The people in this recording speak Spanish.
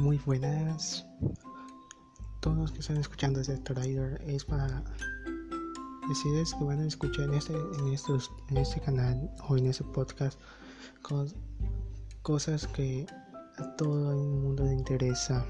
Muy buenas. Todos los que están escuchando este Rider es para decirles que van a escuchar en este, en estos, en este canal o en este podcast cosas que a todo el mundo le interesa.